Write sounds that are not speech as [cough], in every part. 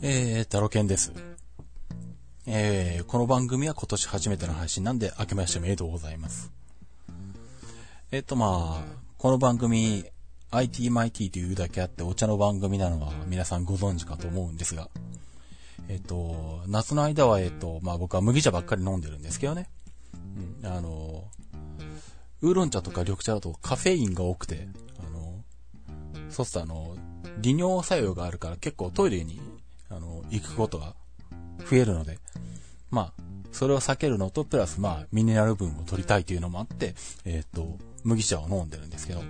えー、タロケンです。えー、この番組は今年初めての配信なんで、明けましておめでとうございます。えっ、とまあ、この番組、ITMIT というだけあってお茶の番組なのは皆さんご存知かと思うんですが、えっ、と、夏の間はえっ、と、まあ僕は麦茶ばっかり飲んでるんですけどね。うん、あの、ウーロン茶とか緑茶だとカフェインが多くて、あの、そうするとあの、利尿作用があるから結構トイレに、あの、行くことが増えるので、まあ、それを避けるのと、プラスまあ、ミネラル分を取りたいというのもあって、えっ、と、麦茶を飲んでるんですけど、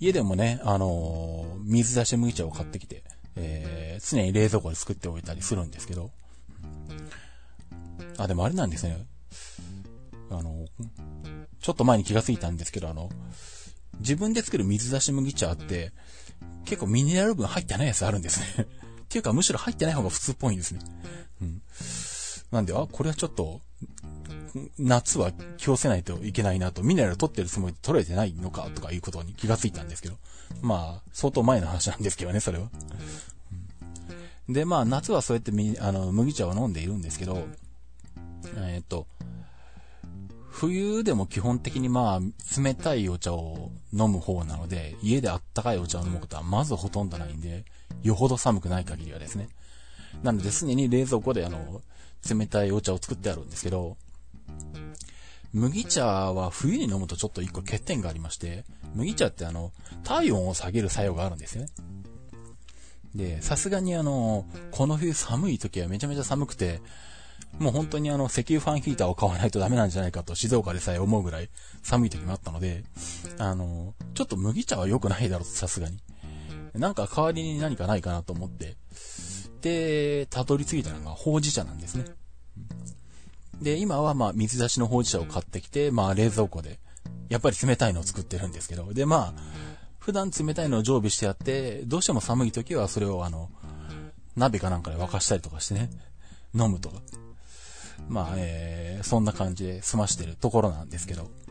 家でもね、あのー水出し麦茶を買ってきて、えー常に冷蔵庫で作っておいたりするんですけど、あ、でもあれなんですね。あの、ちょっと前に気がついたんですけど、あの、自分で作る水出し麦茶って、結構ミネラル分入ってないやつあるんですね。[laughs] っていうか、むしろ入ってない方が普通っぽいんですね。うん。なんで、あ、これはちょっと、夏は気をつけないといけないなと、ミネラル取ってるつもりで取れてないのかとかいうことに気がついたんですけど。まあ、相当前の話なんですけどね、それは。で、まあ、夏はそうやってみ、あの、麦茶を飲んでいるんですけど、えーっと、冬でも基本的にまあ、冷たいお茶を飲む方なので、家であったかいお茶を飲むことはまずほとんどないんで、よほど寒くない限りはですね。なので、常に冷蔵庫であの、冷たいお茶を作ってあるんですけど、麦茶は冬に飲むとちょっと一個欠点がありまして、麦茶ってあの、体温を下げる作用があるんですよね。で、さすがにあの、この冬寒い時はめちゃめちゃ寒くて、もう本当にあの、石油ファンヒーターを買わないとダメなんじゃないかと静岡でさえ思うぐらい寒い時もあったので、あの、ちょっと麦茶は良くないだろうと、さすがに。なんか代わりに何かないかなと思って、で、たどり着いたのがほうじ茶なんですね。で、今はまあ水出しのほうじ茶を買ってきて、まあ冷蔵庫で、やっぱり冷たいのを作ってるんですけど、でまあ、普段冷たいのを常備してあって、どうしても寒い時はそれをあの、鍋かなんかで沸かしたりとかしてね、飲むとか。まあ、えー、そんな感じで済ましてるところなんですけど。うん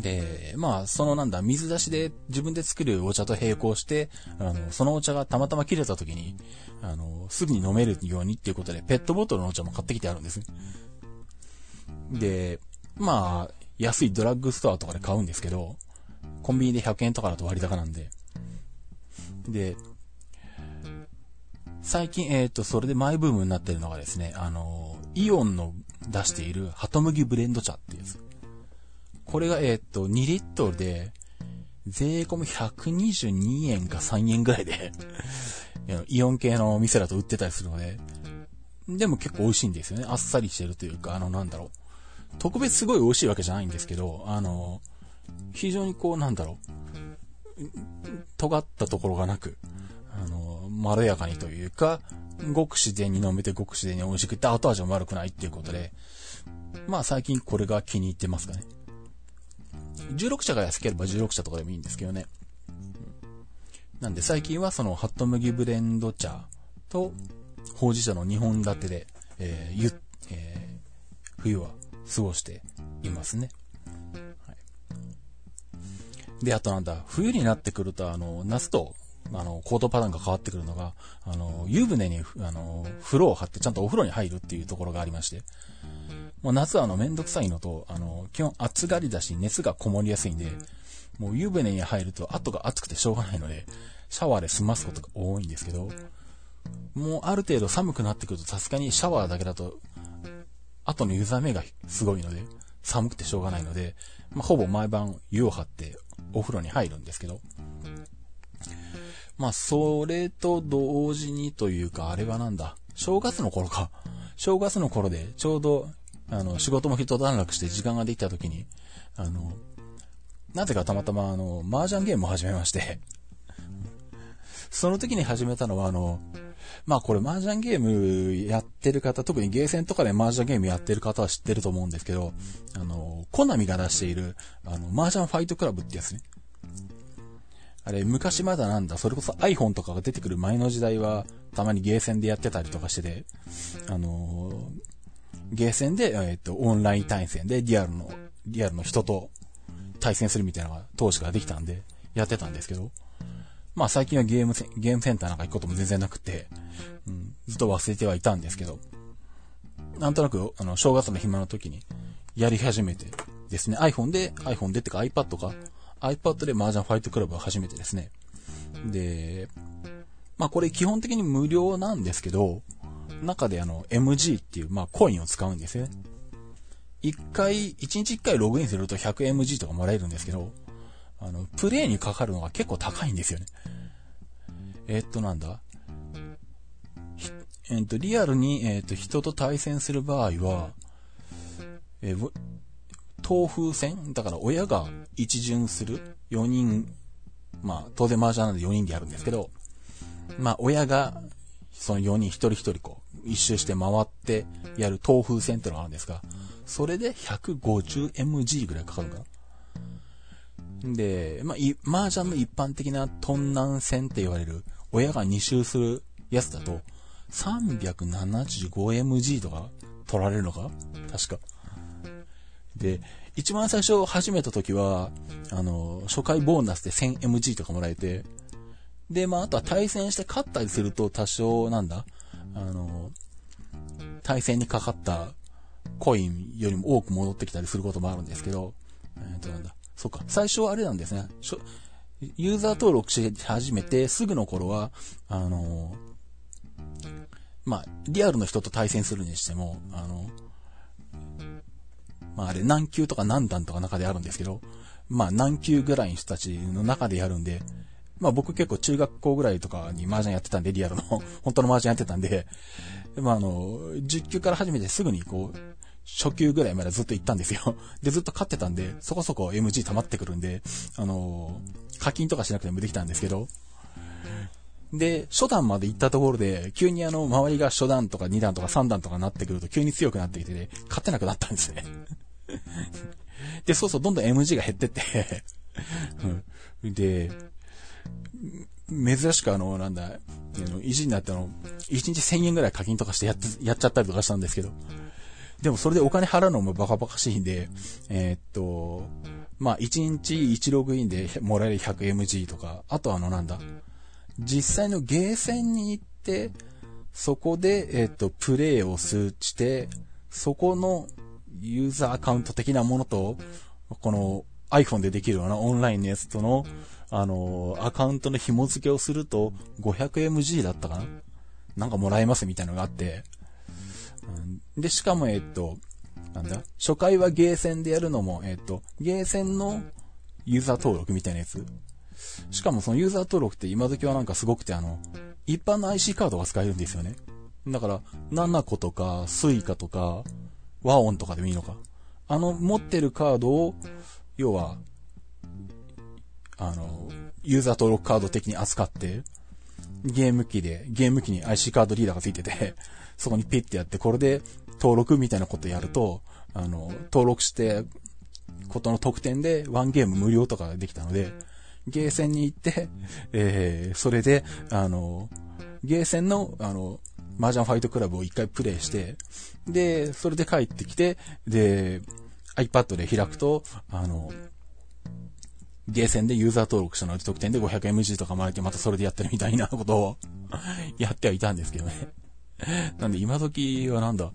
で、まあ、そのなんだ、水出しで自分で作るお茶と並行して、あの、そのお茶がたまたま切れた時に、あの、すぐに飲めるようにっていうことで、ペットボトルのお茶も買ってきてあるんですね。で、まあ、安いドラッグストアとかで買うんですけど、コンビニで100円とかだと割高なんで。で、最近、えっ、と、それでマイブームになってるのがですね、あの、イオンの出しているハトムギブレンド茶っていうやつ。これが、えっ、と、2リットルで、税込み122円か3円ぐらいで、[laughs] イオン系の店だと売ってたりするので、でも結構美味しいんですよね。あっさりしてるというか、あの、なんだろう。特別すごい美味しいわけじゃないんですけど、あの、非常にこう、なんだろう。尖ったところがなく、あの、まろやかにというか、ごく自然に飲めてごく自然に美味しくて後味も悪くないっていうことで、まあ最近これが気に入ってますかね。16社が安ければ16社とかでもいいんですけどね。なんで最近はそのハット麦ブレンド茶とほうじ茶の2本立てで、えーゆえー冬は過ごしていますね。はい、で、あとなんだ、冬になってくると、あの、夏と、あの、行動パターンが変わってくるのが、あの、湯船に、あの、風呂を張ってちゃんとお風呂に入るっていうところがありまして、もう夏はあの、めんどくさいのと、あの、基本暑がりだし熱がこもりやすいんで、もう湯船に入ると後が暑くてしょうがないので、シャワーで済ますことが多いんですけど、もうある程度寒くなってくるとさすがにシャワーだけだと、後の湯冷めがすごいので、寒くてしょうがないので、まあ、ほぼ毎晩湯を張ってお風呂に入るんですけど、まあ、それと同時にというか、あれはなんだ、正月の頃か。正月の頃で、ちょうど、あの、仕事も一段落して時間ができた時に、あの、なぜかたまたま、あの、麻雀ゲームを始めまして、その時に始めたのは、あの、まあこれ麻雀ゲームやってる方、特にゲーセンとかで麻雀ゲームやってる方は知ってると思うんですけど、あの、コナミが出している、あの、麻雀ファイトクラブってやつね。あれ、昔まだなんだ、それこそ iPhone とかが出てくる前の時代は、たまにゲーセンでやってたりとかしてて、あのーゲーセンで、えっ、と、オンライン対戦でリアルの、リアルの人と対戦するみたいなのが当時からできたんで、やってたんですけど、まあ最近はゲームセ、ゲームセンターなんか行くことも全然なくて、うん、ずっと忘れてはいたんですけど、なんとなく、あの、正月の暇の時にやり始めてですね、iPhone で、iPhone でってか iPad か、iPad で麻雀ファイトクラブを始めてですね。で、まあこれ基本的に無料なんですけど、中であの MG っていうまあコインを使うんですよね。一回、一日一回ログインすると 100MG とかもらえるんですけど、あの、プレイにかかるのが結構高いんですよね。えー、っとなんだ？えー、っと、リアルに、えー、っと、人と対戦する場合は、えー、東風戦だから親が一巡する？4人、まあ、当然麻雀なんで4人でやるんですけど、まあ、親が、その4人一人一人こう、一周して回ってやる東風戦ってのがあるんですが、それで 150mg ぐらいかかるのかな？で、まあ、麻雀の一般的なトンナン戦って言われる、親が2周するやつだと、375mg とか取られるのか？確か。で、一番最初始めた時は、あの、初回ボーナスで 1000mg とかもらえて、で、まあ、あとは対戦して勝ったりすると多少なんだ、あの、対戦にかかったコインよりも多く戻ってきたりすることもあるんですけど、えっ、となんだ、そっか、最初はあれなんですね。ユーザー登録し始めてすぐの頃は、あの、まあ、リアルの人と対戦するにしても、あの、まああれ何級とか何段とか中であるんですけど、まあ何級ぐらいの人たちの中でやるんで、まあ僕結構中学校ぐらいとかに麻雀やってたんで、リアルの、[laughs] 本当の麻雀やってたんで、まああの、10級から始めてすぐにこう、初級ぐらいまでずっと行ったんですよ。[laughs] で、ずっと勝ってたんで、そこそこ MG 溜まってくるんで、あの課金とかしなくてもできたんですけど、で、初段まで行ったところで、急にあの、周りが初段とか2段とか3段とかなってくると急に強くなってきて、ね、勝てなくなったんですね。[laughs] で、そうそう、どんどん MG が減ってって。うん、で、珍しくあの、なんだ、あの意地になったの、1日1000円ぐらい課金とかしてやっ、やっちゃったりとかしたんですけど、でもそれでお金払うのもバカバカしいんで、えー、っと、まあ、1日1ログインでもらえる 100MG とか、あとあのなんだ、実際のゲーセンに行って、そこで、えっと、プレイを数値して、そこのユーザーアカウント的なものと、この iPhone でできるようなオンラインのやつとの、あの、アカウントの紐付けをすると 500mg だったかな？なんかもらえますみたいなのがあって、で、しかも、えっと、なんだ？初回はゲーセンでやるのも、えっと、ゲーセンのユーザー登録みたいなやつ。しかもそのユーザー登録って今時はなんかすごくてあの、一般の IC カードが使えるんですよね。だから、 nanaco とか、 Suica とか、 WAON とかでもいいのか。あの、持ってるカードを、要は、あの、ユーザー登録カード的に扱って、ゲーム機で、ゲーム機に IC カードリーダーがついてて、[laughs] そこにピッてやって、これで登録みたいなことやると、あの、登録してことの特典でワンゲーム無料とかできたので、ゲーセンに行って、[laughs] えー、それで、あの、ゲーセンの、あの、麻雀ファイトクラブを一回プレイして、で、それで帰ってきて、で、iPad で開くと、あの、ゲーセンでユーザー登録したので特典で 500mg とかもらえてまたそれでやってるみたいなことを [laughs] やってはいたんですけどね。なんで今時はなんだ、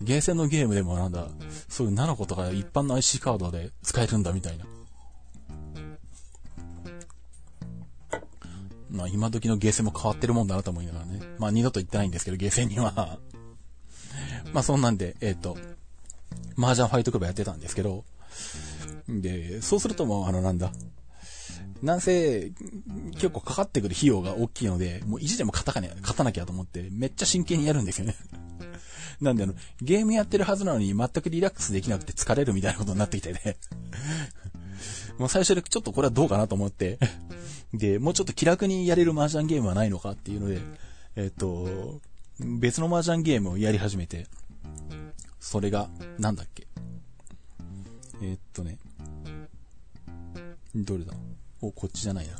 ゲーセンのゲームでもなんだ、そういう7個とか一般の IC カードで使えるんだみたいな。まあ今時のゲーセンも変わってるもんだなと思いながらね。まあ二度と行ってないんですけど、ゲーセンには。[laughs] まあそんなんで、えっ、ー、と、麻雀ファイトクラブやってたんですけど、で、そうするともうあのなんだ、なんせ、結構かかってくる費用が大きいので、もう意地でも勝たかね、勝たなきゃと思って、めっちゃ真剣にやるんですよね。[laughs] なんであの、ゲームやってるはずなのに全くリラックスできなくて疲れるみたいなことになってきてね。[laughs] もう最初でちょっとこれはどうかなと思って。で、もうちょっと気楽にやれる麻雀ゲームはないのかっていうので、えっと、別の麻雀ゲームをやり始めて、それが、なんだっけ。えっとね、どれだ？お、こっちじゃないな。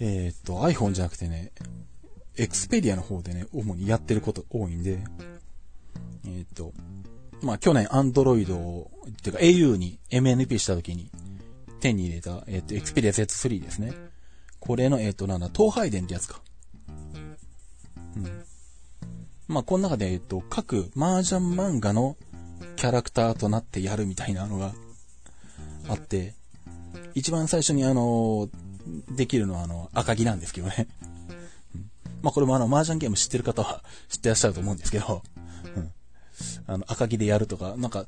えっと、iPhone じゃなくてね、Xperia の方でね、主にやってること多いんで、えっと、まあ去年 Android を、っていうか au に MNP した時に手に入れた、えっと、Xperia Z3 ですね。これの、えっ、ー、と、なんだ、東海伝ってやつか。うん。まあ、この中で、えっ、ー、と、各麻雀漫画のキャラクターとなってやるみたいなのがあって、一番最初にあの、できるのはあの、赤木なんですけどね。うん、まあ、これもあの、麻雀ゲーム知ってる方は [laughs] 知ってらっしゃると思うんですけど、うん。あの、赤木でやるとか、なんか、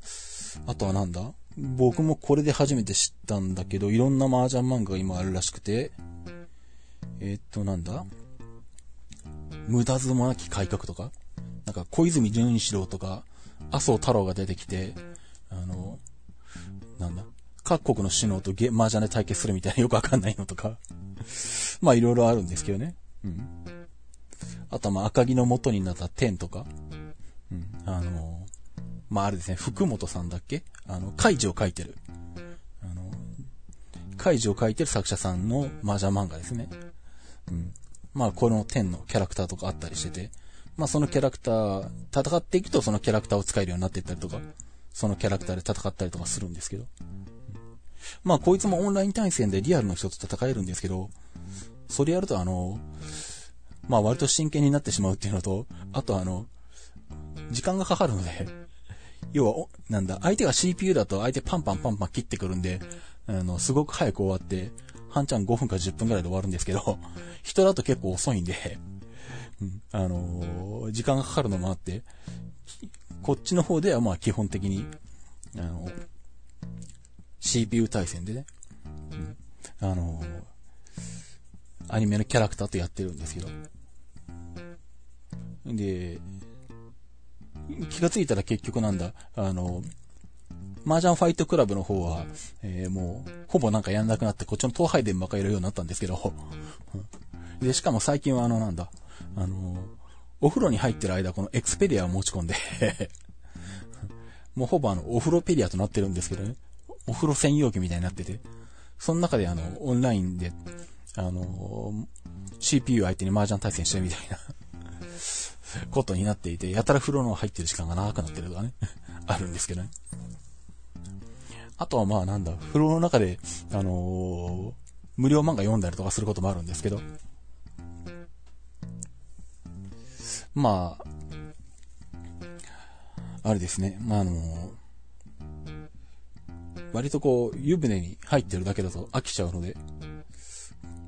あとはなんだ？僕もこれで初めて知ったんだけど、いろんな麻雀漫画が今あるらしくて、えー、っと、なんだ？無駄妻なき改革とか？なんか小泉純一郎とか、麻生太郎が出てきて、あの、なんだ？各国の首脳とゲ麻雀で対決するみたいなよくわかんないのとかまあいろいろあるんですけどね。うん。あとはまあ赤木の元になった天とか、うん。あの、まああれですね、福本さんだっけ？あの、怪事を書いてる。あの、怪事を書いてる作者さんの麻雀漫画ですね。うん。まあこの天のキャラクターとかあったりしてて、まあそのキャラクター、戦っていくとそのキャラクターを使えるようになっていったりとか、そのキャラクターで戦ったりとかするんですけど。まあこいつもオンライン対戦でリアルの人と戦えるんですけど、それやるとあの、まあ割と真剣になってしまうっていうのと、あとあの、時間がかかるので、要は、なんだ、相手が CPU だと相手パンパンパンパン切ってくるんで、あの、すごく早く終わって、半ちゃん5分か10分くらいで終わるんですけど、[laughs] 人だと結構遅いんで、うん、あのー、時間がかかるのもあって、こっちの方ではまあ基本的に、あの、CPU 対戦でね、うん、あのー、アニメのキャラクターとやってるんですけど、で、気がついたら結局なんだ、あの、麻雀ファイトクラブの方は、えー、もう、ほぼなんかやんなくなって、こっちの東海伝ばっかやるようになったんですけど、[laughs] で、しかも最近はあの、なんだ、あの、お風呂に入ってる間、このエクスペリアを持ち込んで。[laughs] もうほぼあの、お風呂ペリアとなってるんですけどね、お風呂専用機みたいになってて、その中であの、オンラインで、あの、CPU 相手に麻雀対戦してるみたいな。ことになっていて、やたら風呂の入ってる時間が長くなってるとかね。あるんですけどね。あとはまあなんだ、風呂の中で、あのー、無料漫画読んだりとかすることもあるんですけど、まあ、あれですね、まああのー、割とこう、湯船に入ってるだけだと飽きちゃうので、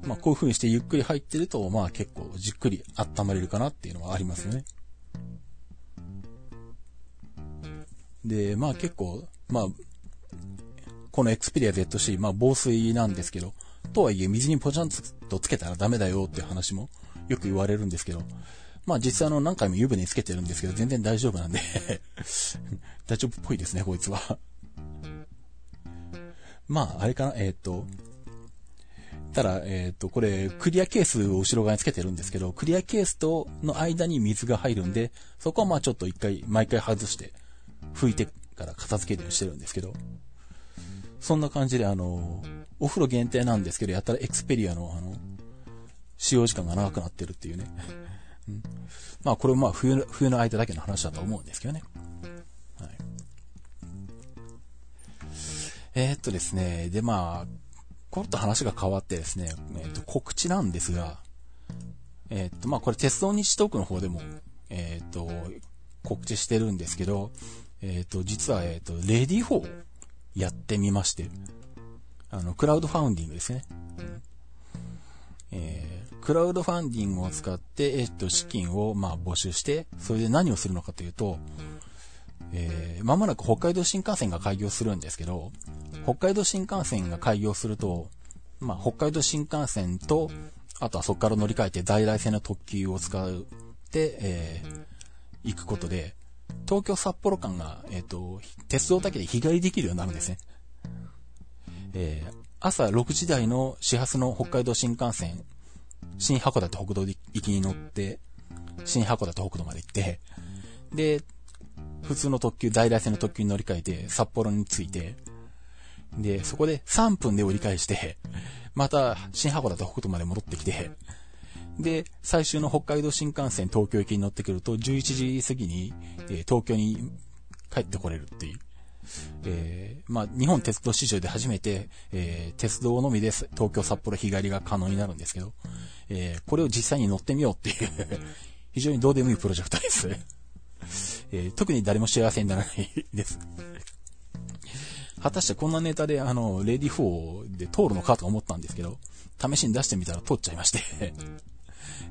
まあこういう風にしてゆっくり入ってると、まあ結構じっくり温まれるかなっていうのはありますよね。で、まあ結構、まあ、この Xperia ZC、まあ防水なんですけど、とはいえ水にポチャンとつけたらダメだよっていう話もよく言われるんですけど、まあ実際あの何回も湯船につけてるんですけど全然大丈夫なんで [laughs] 大丈夫っぽいですね、こいつはまああれかな、えっ、と、ただ、えっ、ー、と、これ、クリアケースを後ろ側につけてるんですけど、クリアケースとの間に水が入るんで、そこはまあちょっと一回、毎回外して、拭いてから片付けるようにしてるんですけど、そんな感じで、あの、お風呂限定なんですけど、やったらエクスペリアの、あの、使用時間が長くなってるっていうね。うん、まあ、これもまあ、冬の、冬の間だけの話だと思うんですけどね。はい。えー、っとですね、でまあ、コロッと話が変わってですね、えっ、と、告知なんですが、えっ、と、まあ、これ鉄道日トークの方でも、えっ、と、告知してるんですけど、えっ、と、実は、えっ、と、 READYFOR やってみまして、あの、クラウドファウンディングですね。えー、クラウドファンディングを使って、えっ、と、資金を、まあ、募集して、それで何をするのかというと、えー、まもなく北海道新幹線が開業するんですけど、北海道新幹線が開業すると、まあ、北海道新幹線と、あとはそこから乗り換えて在来線の特急を使うで、えー、行くことで、東京札幌間が、えっ、ー、と、鉄道だけで日帰りできるようになるんですね。えー、朝6時台の始発の北海道新幹線、新函館北道行きに乗って、新函館北道まで行って、で、普通の特急、在来線の特急に乗り換えて、札幌に着いて、で、そこで3分で折り返して、また、新函館北斗まで戻ってきて、で、最終の北海道新幹線東京行きに乗ってくると、11時過ぎに、え、東京に帰ってこれるっていう。えー、まあ、日本鉄道史上で初めて、えー、鉄道のみで東京札幌日帰りが可能になるんですけど、えー、これを実際に乗ってみようっていう [laughs] 非常にどうでもいいプロジェクトです。えー、特に誰も幸せにならないです。果たしてこんなネタで、あの、レディ4で通るのかと思ったんですけど、試しに出してみたら通っちゃいまして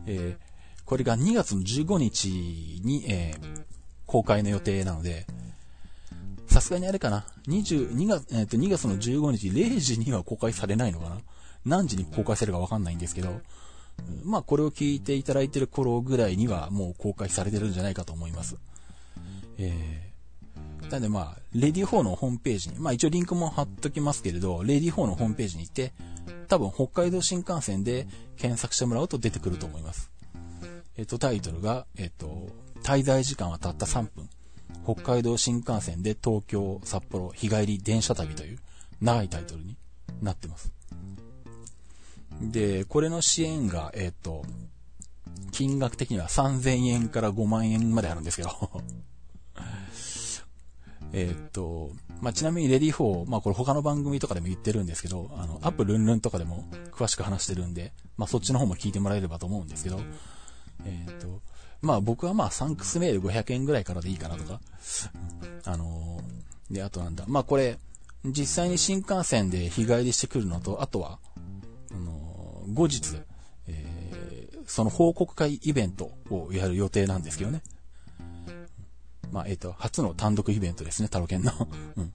えー、これが2月の15日に、えー、公開の予定なので、さすがにあれかな、22月、えっ、ー、と、2月の15日0時には公開されないのかな何時に公開されるかわかんないんですけど、まあこれを聞いていただいてる頃ぐらいにはもう公開されてるんじゃないかと思います。えー、なんでまあ、レディ4のホームページに、まあ一応リンクも貼っときますけれど、レディ4のホームページに行って、多分北海道新幹線で検索してもらうと出てくると思います。えっ、と、タイトルが、えっ、と、滞在時間はたった3分。北海道新幹線で東京、札幌、日帰り電車旅という長いタイトルになってます。で、これの支援が、えっ、と、金額的には3000円から5万円まであるんですけどえっと、まあ、ちなみにレディ4、まあ、これ他の番組とかでも言ってるんですけど、あの、アップルンルンとかでも詳しく話してるんで、まあ、そっちの方も聞いてもらえればと思うんですけど、えっと、まあ、僕はまあ、サンクスメール500円ぐらいからでいいかなとか、あのー、で、あとなんだ、まあ、これ、実際に新幹線で日帰りしてくるのと、あとは、あのー、後日、えー、その報告会イベントをやる予定なんですけどね。まあ、えっ、ー、と、初の単独イベントですね、タロケンの。[laughs] うん。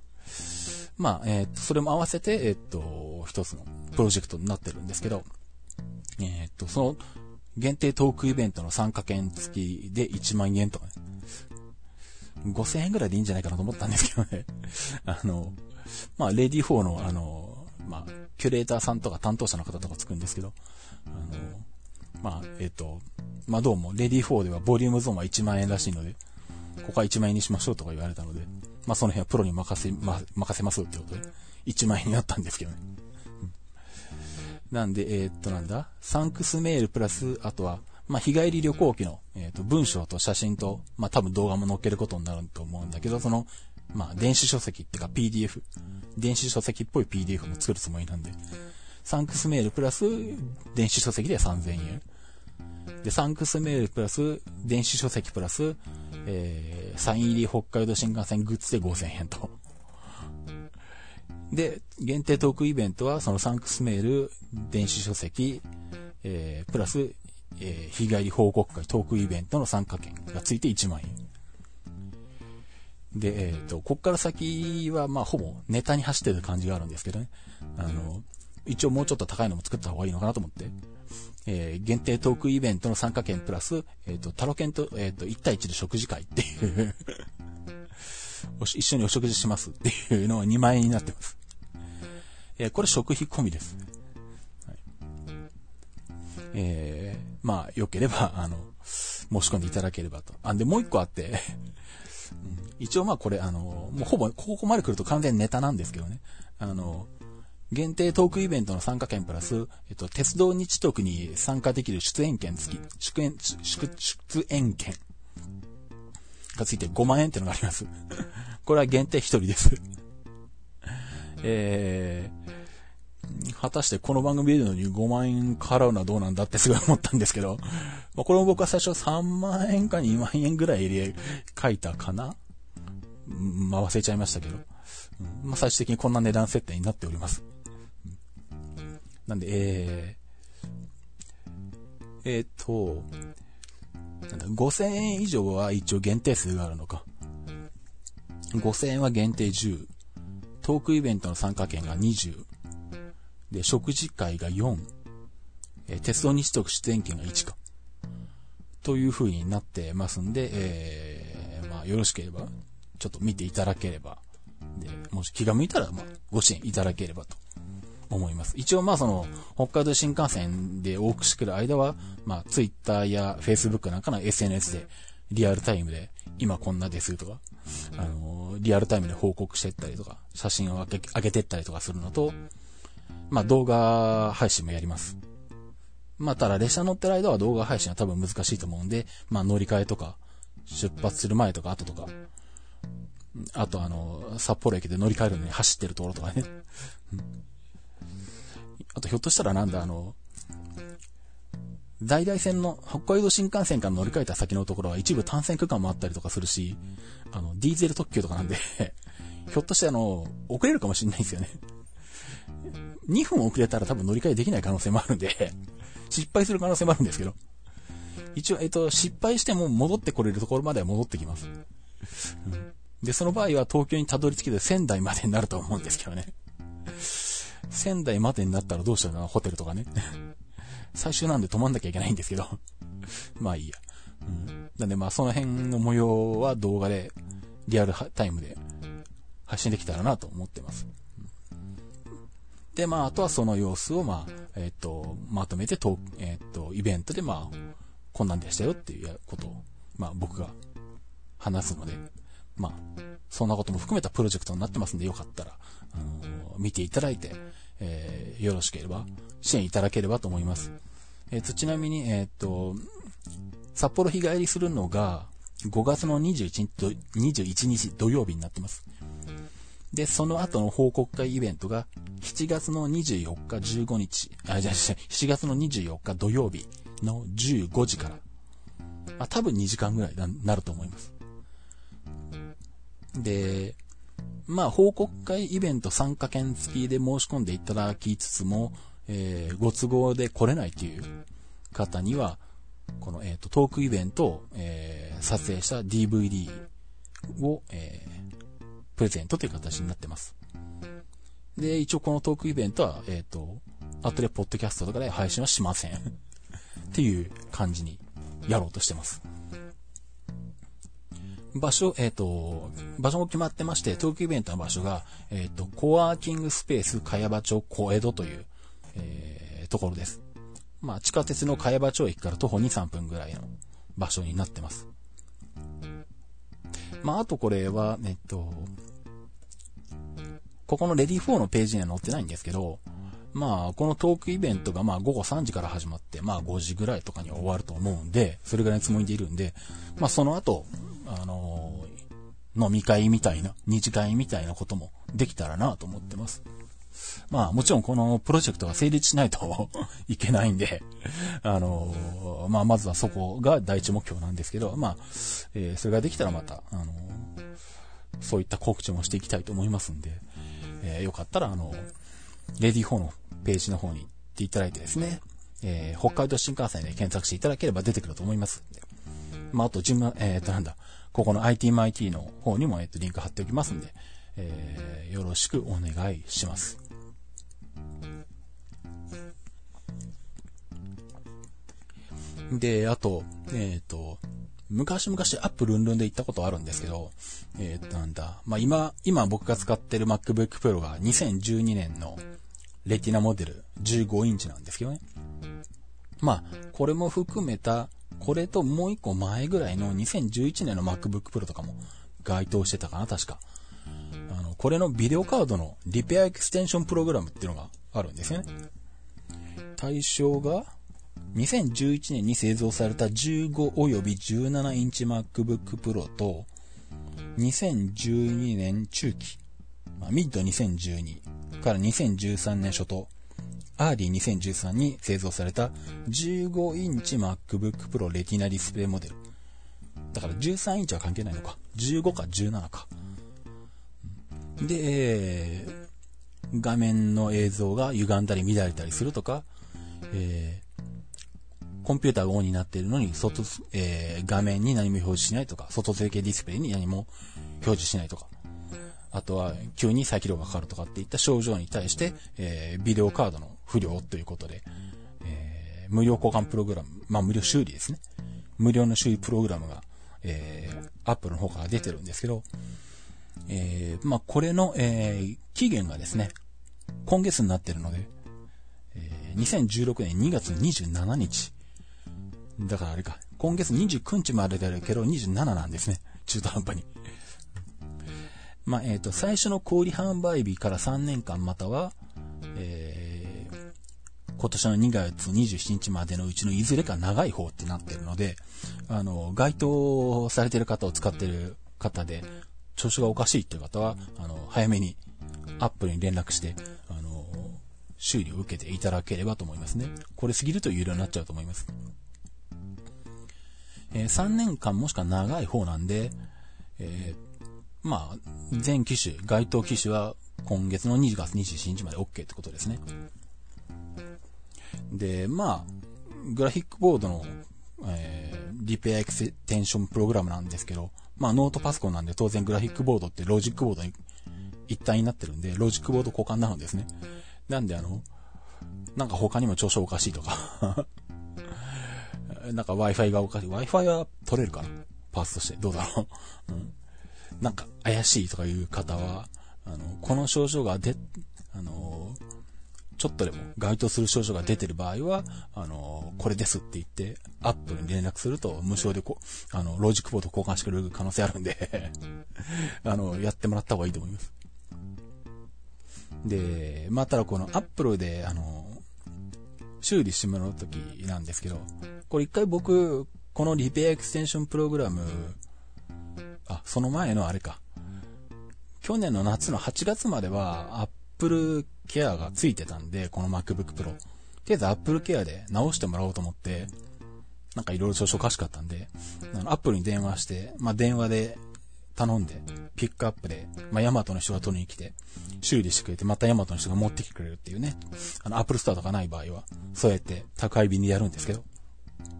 まあ、えっ、ー、と、それも合わせて、えっ、ー、と、一つのプロジェクトになってるんですけど、えっ、と、その、限定トークイベントの参加券付きで1万円とかね。5000円ぐらいでいいんじゃないかなと思ったんですけどね。[laughs] あの、まあ、レディ4の、あの、まあ、キュレーターさんとか担当者の方とかつくんですけど、あの、まあ、えっ、と、まあ、どうも、レディ4ではボリュームゾーンは1万円らしいので、ここは1万円にしましょうとか言われたので、まあその辺はプロに任せ、ま、任せますってことで、1万円になったんですけどね。うん、なんで、えー、っとなんだ、サンクスメールプラス、あとは、まあ日帰り旅行記の、えー、っと文章と写真と、まあ多分動画も載っけることになると思うんだけど、その、まあ電子書籍っていうか PDF、電子書籍っぽい PDF も作るつもりなんで、サンクスメールプラス電子書籍で3000円。で、サンクスメールプラス電子書籍プラスえー、サイン入り北海道新幹線グッズで5000円と。で、限定トークイベントは、そのサンクスメール、電子書籍、えー、プラス、えー、日帰り報告会トークイベントの参加券がついて1万円。で、えっ、ー、と、こっから先は、まあ、ほぼネタに走ってる感じがあるんですけどね。あの、一応もうちょっと高いのも作った方がいいのかなと思って。えー、限定トークイベントの参加券プラス、えっ、ー、と、タロケンと、えっ、ー、と、1対1で食事会っていう [laughs] 一緒にお食事しますっていうのは2万円になってます。えこれ食費込みです。はい、えーまあ、良ければ、[laughs] あの、申し込んでいただければと。あ、で、もう一個あって [laughs] 一応まあこれ、あの、もうほぼ、ここまで来ると完全にネタなんですけどね。あの、限定トークイベントの参加券プラス、えっと、鉄道日特に参加できる出演券付き、出演、出演券がついて5万円ってのがあります。これは限定1人です。えー、果たしてこの番組出るのに5万円払うのはどうなんだってすごい思ったんですけど、まあ、これも僕は最初3万円か2万円ぐらいで書いたかなまあ忘れちゃいましたけど、まあ最終的にこんな値段設定になっております。なんで、えー、えー、と、5000円以上は一応限定数があるのか。5000円は限定10。トークイベントの参加券が20。で、食事会が4。えー、鉄道日特出演券が1か。という風になってますんで、えー、まあ、よろしければ、ちょっと見ていただければ。で、もし気が向いたら、まあ、ご支援いただければと思います。一応まあその、北海道新幹線で往復してくる間は、まあ Twitter や Facebook なんかの SNS でリアルタイムで今こんなですとか、あの、リアルタイムで報告してったりとか、写真を上げ上げてったりとかするのと、まあ動画配信もやります。まあただ列車乗ってる間は動画配信は多分難しいと思うんで、まあ乗り換えとか、出発する前とか後とか、あとあの、札幌駅で乗り換えるのに走ってるところとかね。あとひょっとしたらなんだ、あの、大々線の北海道新幹線から乗り換えた先のところは一部単線区間もあったりとかするし、あの、ディーゼル特急とかなんで [laughs] ひょっとしてあの、遅れるかもしれないんですよね2分遅れたら多分乗り換えできない可能性もあるんで [laughs] 失敗する可能性もあるんですけど。一応、えっと、失敗しても戻ってこれるところまでは戻ってきます。うん、で、その場合は東京にたどり着けて仙台までになると思うんですけどね。仙台までになったらどうしようかな、ホテルとかね。[laughs] 最終なんで泊まんなきゃいけないんですけど。[laughs] まあいいや。うん。なんでまあその辺の模様は動画で、リアルタイムで発信できたらなと思ってます。で、まあ、あとはその様子を、まあ、えっ、ー、と、まとめてと、えっ、ー、と、イベントで、まあ、こんなんでしたよっていうことを、まあ、僕が話すので、まあ、そんなことも含めたプロジェクトになってますんで、よかったら、あの見ていただいて、えー、よろしければ、支援いただければと思います。えっ、と、ちなみに、えっ、と、札幌日帰りするのが、5月の21日、21日土曜日になってます。で、その後の報告会イベントが、7月の24日15日、あ、じゃあ、7月の24日土曜日の15時から、まあ、多分2時間ぐらいなると思います。で、まあ、報告会イベント参加券付きで申し込んでいただきつつも、えー、ご都合で来れないという方には、この、えっ、ー、と、トークイベントを、えー、撮影した DVD を、え、プレゼントという形になってます。で、一応このトークイベントは、えっ、ー、と、後でポッドキャストとかで配信はしませんっていう感じにやろうとしてます。場所、えっ、ー、と、場所も決まってまして、トークイベントの場所が、えっ、ー、と、コワーキングスペース茅場町小江戸という、えー、ところです。まあ、地下鉄の茅場町駅から徒歩2、3分ぐらいの場所になってます。まあ、あとこれは、えっと、ここのレディ4のページには載ってないんですけど、まあ、このトークイベントがまあ午後3時から始まって、まあ5時ぐらいとかに終わると思うんで、それぐらいのつもりでいるんで、まあその後、あのー、飲み会みたいな、二次会みたいなこともできたらなと思ってます。まあもちろんこのプロジェクトが成立しないと [laughs] いけないんで、あのー、まあまずはそこが第一目標なんですけど、まあ、えー、それができたらまた、あのそういった告知もしていきたいと思いますんで、えー、よかったら、あの、レディ4のページの方に行っていただいてですね、えー、北海道新幹線で検索していただければ出てくると思います。まあ、あと、順番、えっ、ー、と、なんだ、ここの ITMIT の方にも、えっ、ー、と、リンク貼っておきますんで、えー、よろしくお願いします。で、あと、えっ、と、昔々アップルンルンで行ったことあるんですけど、え、っとなんだ、まあ、今、今僕が使ってる MacBook Pro が2012年のレティナモデル15インチなんですけどね。まあ、これも含めた、これともう一個前ぐらいの2011年の MacBook Pro とかも該当してたかな、確か。あの、これのビデオカードのリペアエクステンションプログラムっていうのがあるんですよね。対象が、2011年に製造された15および17インチ MacBook Pro と、2012年中期、まあ、 Mid 2012から2013年初頭、 Early 2013に製造された15インチ MacBook Pro Retina ディスプレイモデル。だから13インチは関係ないのか。15か17か。で、画面の映像が歪んだり乱れたりするとか、えコンピューターがオンになっているのに、外、えー、画面に何も表示しないとか、外付けディスプレイに何も表示しないとか、あとは急に再起動がかかるとかっていった症状に対して、えー、ビデオカードの不良ということで、えー、無料交換プログラム、まあ無料修理ですね。無料の修理プログラムが、えー、アップルの方から出てるんですけど、えー、まあこれの、えー、期限がですね、今月になってるので、えー、2016年2月27日だからあれか、今月29日までだけど27なんですね。中途半端に。まあ、えっ、ー、と、最初の小売販売日から3年間または、えー、今年の2月27日までのうちのいずれか長い方ってなってるので、あの、該当されてる方を使ってる方で、調子がおかしいっていう方は、あの、早めにアップルに連絡して、あの、修理を受けていただければと思いますね。これ過ぎると有料になっちゃうと思います。えー、3年間もしくは長い方なんで、えー、まあ、全機種、該当機種は今月の2月27日まで OK ってことですね。で、まあ、グラフィックボードの、えー、リペアエクステンションプログラムなんですけど、まあノートパソコンなんで当然グラフィックボードってロジックボードに一体になってるんで、ロジックボード交換なるんですね。なんであの、なんか他にも調子おかしいとか [laughs] なんか Wi-Fi がおかしい。Wi-Fi は取れるかな？パーツとして。どうだろう、うん、なんか怪しいとかいう方は、あの、この症状が出、あの、ちょっとでも該当する症状が出てる場合は、あの、これですって言って、アップルに連絡すると無償でこう、あの、ロジックボード交換してくれる可能性あるんで [laughs] あの、やってもらった方がいいと思います。で、まあ、ただこのアップルで、あの、修理してもらうときなんですけど、これ一回僕、このリペアエクステンションプログラム、その前のあれか。去年の夏の8月までは、アップルケアがついてたんで、この MacBook Pro。とりあえずアップルケアで直してもらおうと思って、なんかいろいろ調子おかしかったんで、あの、アップルに電話して、まあ、電話で頼んで、ピックアップで、まあ、ヤマトの人が取りに来て、修理してくれて、またヤマトの人が持ってきてくれるっていうね。あの、アップルストアとかない場合は、そうやって宅配便でやるんですけど。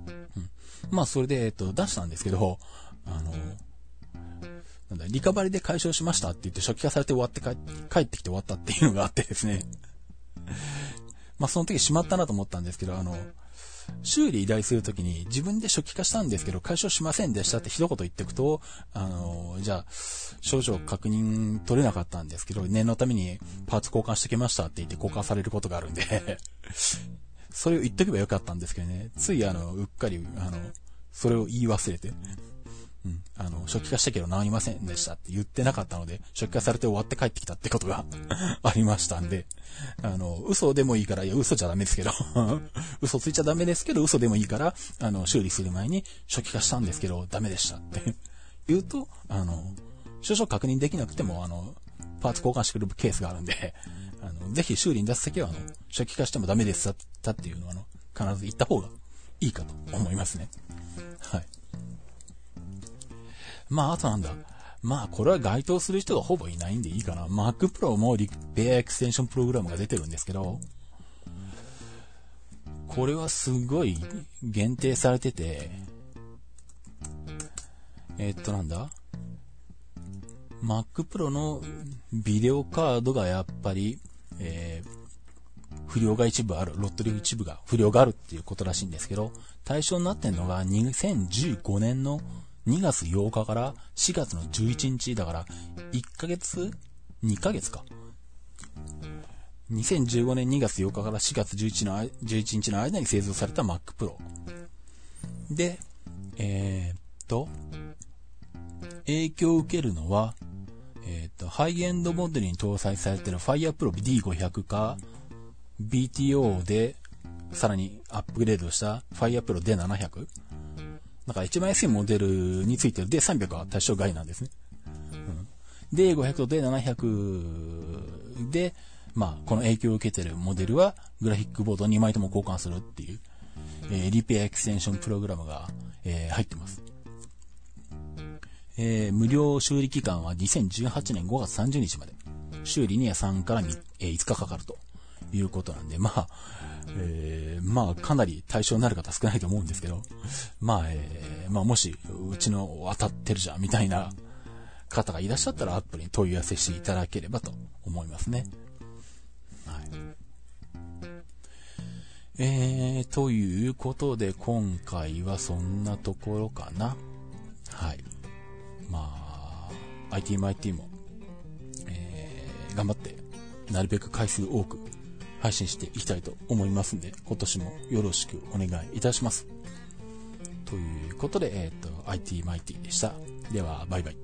うん。まあ、それで、えっと、出したんですけど、あの、なんだ、リカバリで解消しましたって言って初期化されて終わって帰ってきて終わったっていうのがあってですね。[laughs] まあ、その時しまったなと思ったんですけど、あの、修理依頼するときに自分で初期化したんですけど解消しませんでしたって一言言っておくと、あの、じゃあ、症状確認取れなかったんですけど、念のためにパーツ交換してきましたって言って交換されることがあるんで [laughs] それを言っとけばよかったんですけどね、ついあの、うっかり、あの、それを言い忘れて、あの、初期化したけど治りませんでしたって言ってなかったので、初期化されて終わって帰ってきたってことが [laughs] ありましたんで、あの、嘘でもいいから、いや、嘘じゃダメですけど [laughs] 嘘ついちゃダメですけど、嘘でもいいから、あの、修理する前に初期化したんですけど、ダメでしたって [laughs] 言うと、あの、少々確認できなくても、あの、パーツ交換してくれるケースがあるんで、あの、ぜひ修理に出すときは、あの、初期化してもダメですったっていうのは、あの、必ず言った方がいいかと思いますね。はい。まあ、あとなんだ。まあ、これは該当する人がほぼいないんでいいかな。Mac Pro もリペアエクステンションプログラムが出てるんですけど、これはすごい限定されてて、え、っとなんだ。Mac Pro のビデオカードがやっぱり、えー、不良が一部ある、ロットリ一部が不良があるっていうことらしいんですけど、対象になってんのが2015年の2月8日から4月の11日だから、1ヶ月 ?2 ヶ月か。2015年2月8日から4月11の11日の間に製造された Mac Pro。で、えー、っと、影響を受けるのは、えー、っと、ハイエンドモデルに搭載されている Fire Pro D500 か、BTO で、さらにアップグレードした Fire Pro D700。だから一番安いモデルについてる D300 は対象外なんですね。うん、D500 と D700 で、まあ、この影響を受けてるモデルは、グラフィックボード2枚とも交換するっていう、えー、リペアエクステンションプログラムが、えー、入ってます。えー、無料修理期間は2018年5月30日まで。修理には3から3、えー、5日かかるということなんで、まあ、えー、まあ、かなり対象になる方少ないと思うんですけど、まあ、えー、まあ、もし、うちの当たってるじゃん、みたいな方がいらっしゃったら、アップルに問い合わせしていただければと思いますね。はい。えー、ということで、今回はそんなところかな。はい。まあ、ITMIT も、えー、頑張って、なるべく回数多く配信していきたいと思いますんで、今年もよろしくお願いいたします。ということで、えっ、ー、と、IT マイティでした。では、バイバイ。